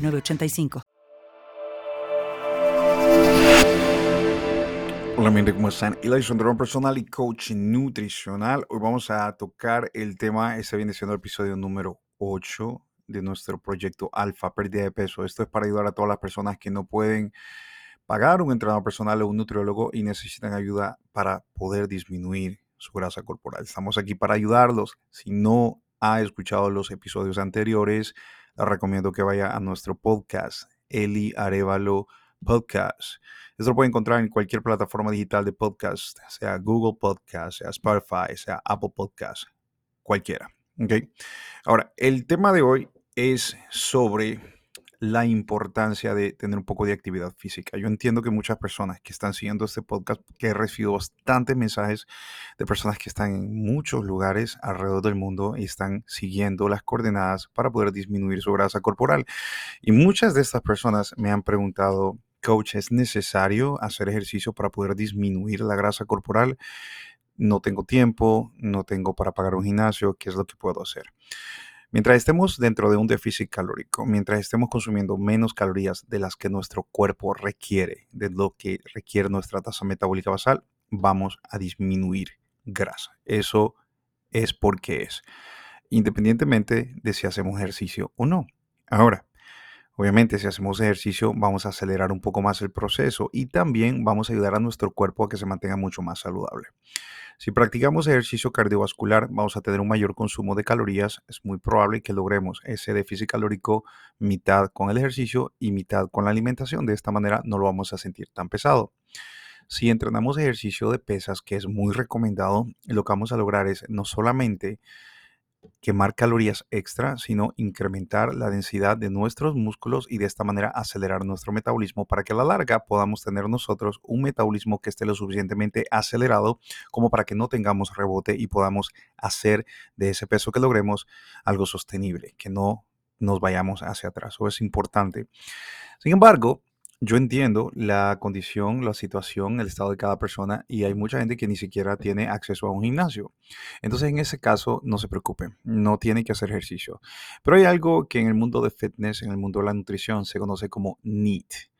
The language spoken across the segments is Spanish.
985. Hola, gente, ¿cómo están? Eli Sondrón, personal y coach nutricional. Hoy vamos a tocar el tema, este viene siendo el episodio número 8 de nuestro proyecto Alfa, pérdida de peso. Esto es para ayudar a todas las personas que no pueden pagar un entrenador personal o un nutriólogo y necesitan ayuda para poder disminuir su grasa corporal. Estamos aquí para ayudarlos. Si no ha escuchado los episodios anteriores, recomiendo que vaya a nuestro podcast, Eli Arevalo Podcast. Esto lo puede encontrar en cualquier plataforma digital de podcast, sea Google Podcast, sea Spotify, sea Apple Podcast, cualquiera. ¿okay? Ahora, el tema de hoy es sobre la importancia de tener un poco de actividad física. Yo entiendo que muchas personas que están siguiendo este podcast, que he recibido bastantes mensajes de personas que están en muchos lugares alrededor del mundo y están siguiendo las coordenadas para poder disminuir su grasa corporal. Y muchas de estas personas me han preguntado, coach, ¿es necesario hacer ejercicio para poder disminuir la grasa corporal? No tengo tiempo, no tengo para pagar un gimnasio, ¿qué es lo que puedo hacer? Mientras estemos dentro de un déficit calórico, mientras estemos consumiendo menos calorías de las que nuestro cuerpo requiere, de lo que requiere nuestra tasa metabólica basal, vamos a disminuir grasa. Eso es porque es, independientemente de si hacemos ejercicio o no. Ahora, obviamente si hacemos ejercicio vamos a acelerar un poco más el proceso y también vamos a ayudar a nuestro cuerpo a que se mantenga mucho más saludable. Si practicamos ejercicio cardiovascular, vamos a tener un mayor consumo de calorías. Es muy probable que logremos ese déficit calórico mitad con el ejercicio y mitad con la alimentación. De esta manera no lo vamos a sentir tan pesado. Si entrenamos ejercicio de pesas, que es muy recomendado, lo que vamos a lograr es no solamente quemar calorías extra, sino incrementar la densidad de nuestros músculos y de esta manera acelerar nuestro metabolismo para que a la larga podamos tener nosotros un metabolismo que esté lo suficientemente acelerado como para que no tengamos rebote y podamos hacer de ese peso que logremos algo sostenible, que no nos vayamos hacia atrás. Eso es importante. Sin embargo, yo entiendo la condición, la situación, el estado de cada persona y hay mucha gente que ni siquiera tiene acceso a un gimnasio. Entonces, en ese caso, no se preocupen, no tiene que hacer ejercicio. Pero hay algo que en el mundo de fitness, en el mundo de la nutrición, se conoce como NEAT.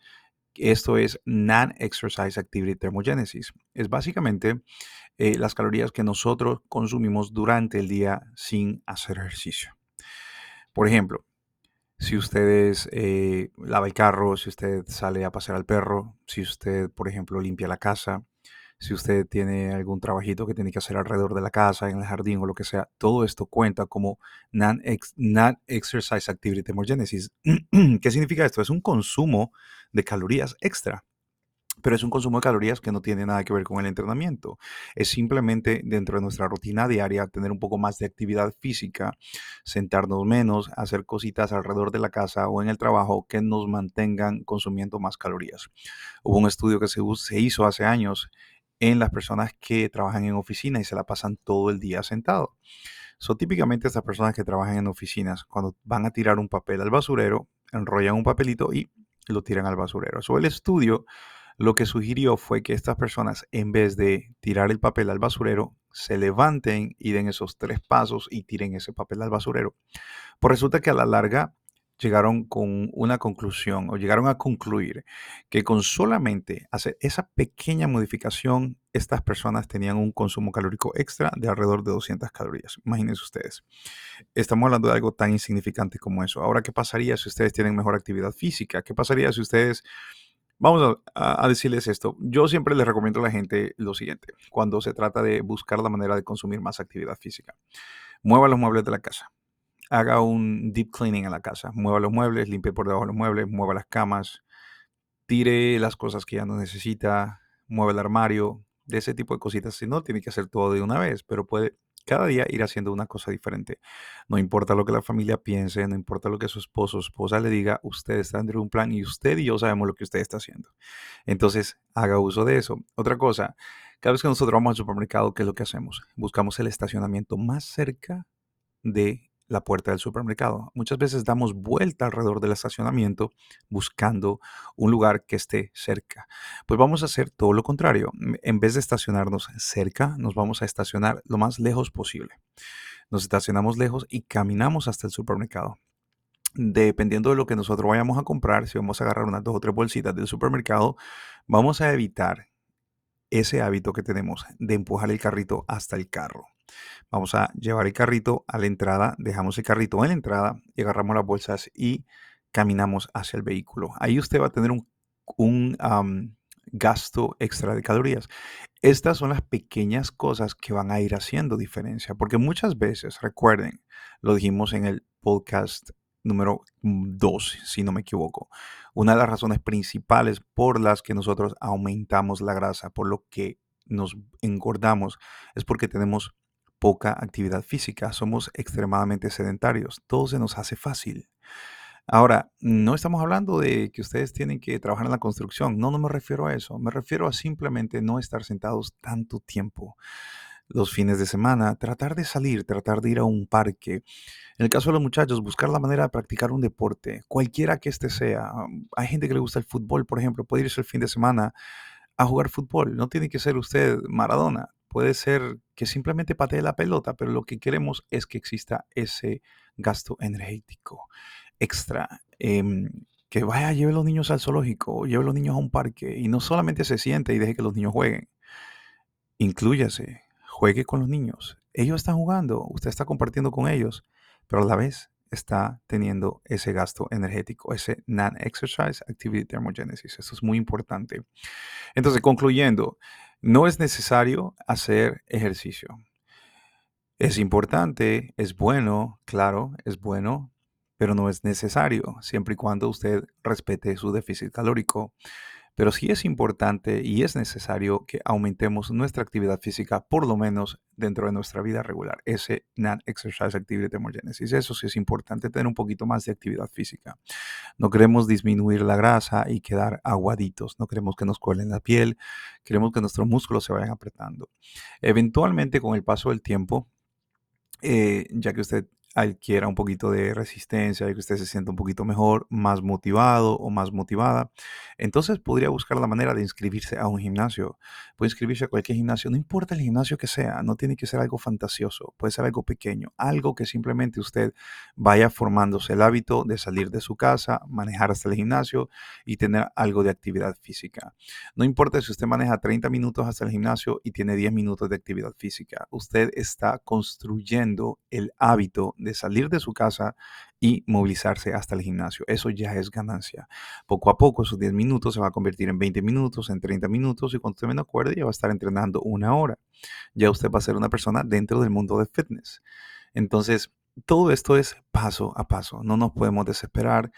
Esto es Non-Exercise Activity Thermogenesis. Es básicamente eh, las calorías que nosotros consumimos durante el día sin hacer ejercicio. Por ejemplo, si usted eh, lava el carro, si usted sale a pasear al perro, si usted, por ejemplo, limpia la casa, si usted tiene algún trabajito que tiene que hacer alrededor de la casa, en el jardín o lo que sea, todo esto cuenta como non-exercise activity thermogenesis. ¿Qué significa esto? Es un consumo de calorías extra pero es un consumo de calorías que no tiene nada que ver con el entrenamiento. Es simplemente dentro de nuestra rutina diaria tener un poco más de actividad física, sentarnos menos, hacer cositas alrededor de la casa o en el trabajo que nos mantengan consumiendo más calorías. Hubo un estudio que se, hizo hace años en las personas que trabajan en oficina y se la pasan todo el día sentado. Son típicamente estas personas que trabajan en oficinas, cuando van a tirar un papel al basurero, enrollan un papelito y lo tiran al basurero. Eso el estudio lo que sugirió fue que estas personas, en vez de tirar el papel al basurero, se levanten y den esos tres pasos y tiren ese papel al basurero. Pues resulta que a la larga llegaron con una conclusión o llegaron a concluir que con solamente hacer esa pequeña modificación, estas personas tenían un consumo calórico extra de alrededor de 200 calorías. Imagínense ustedes. Estamos hablando de algo tan insignificante como eso. Ahora, ¿qué pasaría si ustedes tienen mejor actividad física? ¿Qué pasaría si ustedes Vamos a, decirles esto. Yo siempre les recomiendo a la gente lo siguiente, cuando se trata de buscar la manera de consumir más actividad física. Mueva los muebles de la casa. Haga un deep cleaning en la casa. Mueva los muebles, limpie por debajo de los muebles, mueva las camas, tire las cosas que ya no necesita, mueva el armario, de ese tipo de cositas. Si no, tiene que hacer todo de una vez, pero puede cada día ir haciendo una cosa diferente. No importa lo que la familia piense, no importa lo que su esposo o esposa le diga, usted está dentro de un plan y usted y yo sabemos lo que usted está haciendo. Entonces, haga uso de eso. Otra cosa, cada vez que nosotros vamos al supermercado, ¿qué es lo que hacemos? Buscamos el estacionamiento más cerca de la puerta del supermercado. Muchas veces damos vuelta alrededor del estacionamiento buscando un lugar que esté cerca. Pues vamos a hacer todo lo contrario. En vez de estacionarnos cerca, nos vamos a estacionar lo más lejos posible. Nos estacionamos lejos y caminamos hasta el supermercado. Dependiendo de lo que nosotros vayamos a comprar, si vamos a agarrar unas dos o tres bolsitas del supermercado, vamos a evitar ese hábito que tenemos de empujar el carrito hasta el carro. Vamos a llevar el carrito a la entrada, dejamos el carrito en la entrada y agarramos las bolsas y caminamos hacia el vehículo. Ahí usted va a tener un, gasto extra de calorías. Estas son las pequeñas cosas que van a ir haciendo diferencia, porque muchas veces, recuerden, lo dijimos en el podcast número 2, si no me equivoco, una de las razones principales por las que nosotros aumentamos la grasa, por lo que nos engordamos, es porque tenemos poca actividad física, somos extremadamente sedentarios, todo se nos hace fácil. Ahora, no estamos hablando de que ustedes tienen que trabajar en la construcción, no, no me refiero a eso, me refiero a simplemente no estar sentados tanto tiempo los fines de semana, tratar de salir, tratar de ir a un parque. En el caso de los muchachos, buscar la manera de practicar un deporte, cualquiera que este sea. Hay gente que le gusta el fútbol, por ejemplo, puede irse el fin de semana a jugar fútbol. No tiene que ser usted Maradona, puede ser que simplemente patee la pelota, pero lo que queremos es que exista ese gasto energético extra. Em, que vaya, lleve a los niños al zoológico, lleve a los niños a un parque y no solamente se siente y deje que los niños jueguen. Inclúyase, juegue con los niños. Ellos están jugando, usted está compartiendo con ellos, pero a la vez está teniendo ese gasto energético, ese non-exercise activity thermogenesis. Eso es muy importante. Entonces, concluyendo, no es necesario hacer ejercicio. Es importante, es bueno, claro, es bueno, pero no es necesario, siempre y cuando usted respete su déficit calórico. Pero sí es importante y es necesario que aumentemos nuestra actividad física, por lo menos dentro de nuestra vida regular. Ese Non-Exercise Activity Thermogenesis. Eso sí es importante tener un poquito más de actividad física. No queremos disminuir la grasa y quedar aguaditos. No queremos que nos cuelen la piel. Queremos que nuestros músculos se vayan apretando. Eventualmente, con el paso del tiempo, eh, ya que usted adquiera un poquito de resistencia y que usted se sienta un poquito mejor, más motivado o más motivada, entonces podría buscar la manera de inscribirse a un gimnasio. Puede inscribirse a cualquier gimnasio, no importa el gimnasio que sea, no tiene que ser algo fantasioso, puede ser algo pequeño, algo que simplemente usted vaya formándose el hábito de salir de su casa, manejar hasta el gimnasio y tener algo de actividad física. No importa si usted maneja 30 minutos hasta el gimnasio y tiene 10 minutos de actividad física, usted está construyendo el hábito de salir de su casa y movilizarse hasta el gimnasio. Eso ya es ganancia. Poco a poco esos 10 minutos se va a convertir en 20 minutos, en 30 minutos y cuando usted me acuerde ya va a estar entrenando una hora. Ya usted va a ser una persona dentro del mundo de fitness. Entonces, todo esto es paso a paso. No nos podemos desesperar.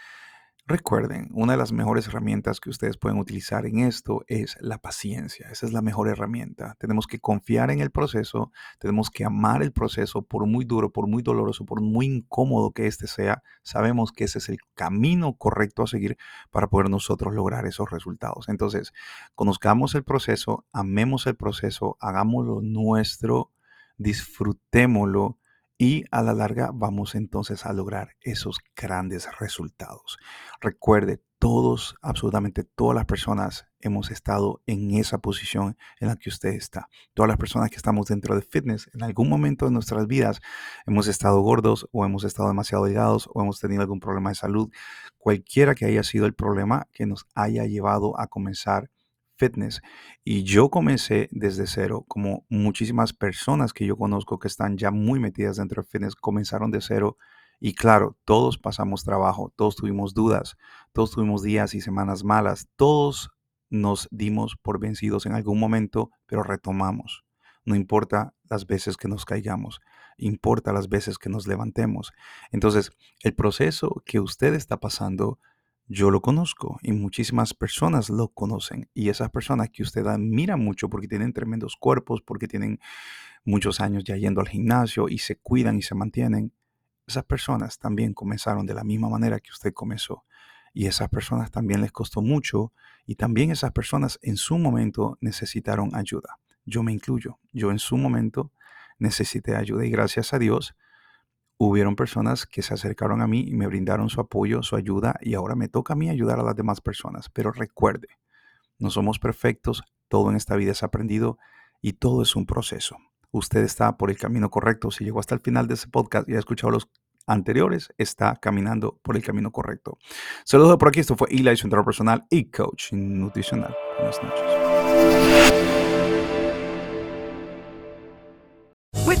Recuerden, una de las mejores herramientas que ustedes pueden utilizar en esto es la paciencia. Esa es la mejor herramienta. Tenemos que confiar en el proceso, tenemos que amar el proceso, por muy duro, por muy doloroso, por muy incómodo que este sea. Sabemos que ese es el camino correcto a seguir para poder nosotros lograr esos resultados. Entonces, conozcamos el proceso, amemos el proceso, hagámoslo nuestro, disfrutémoslo y a la larga vamos entonces a lograr esos grandes resultados. Recuerde, todos, absolutamente todas las personas hemos estado en esa posición en la que usted está. Todas las personas que estamos dentro de fitness, en algún momento de nuestras vidas hemos estado gordos o hemos estado demasiado delgados o hemos tenido algún problema de salud. Cualquiera que haya sido el problema que nos haya llevado a comenzar fitness. Y yo comencé desde cero, como muchísimas personas que yo conozco que están ya muy metidas dentro del fitness, comenzaron de cero. Y claro, todos pasamos trabajo, todos tuvimos dudas, todos tuvimos días y semanas malas, todos nos dimos por vencidos en algún momento, pero retomamos. No importa las veces que nos caigamos, importa las veces que nos levantemos. Entonces, el proceso que usted está pasando Yo lo conozco y muchísimas personas lo conocen. Y esas personas que usted admira mucho porque tienen tremendos cuerpos, porque tienen muchos años ya yendo al gimnasio y se cuidan y se mantienen, esas personas también comenzaron de la misma manera que usted comenzó. Y esas personas también les costó mucho y también esas personas en su momento necesitaron ayuda. Yo me incluyo. Yo en su momento necesité ayuda y gracias a Dios hubieron personas que se acercaron a mí y me brindaron su apoyo, su ayuda y ahora me toca a mí ayudar a las demás personas. Pero recuerde, no somos perfectos, todo en esta vida es aprendido y todo es un proceso. Usted está por el camino correcto. Si llegó hasta el final de ese podcast y ha escuchado los anteriores, está caminando por el camino correcto. Saludos por aquí. Esto fue Eli, su entrenador personal y coach nutricional. Buenas noches.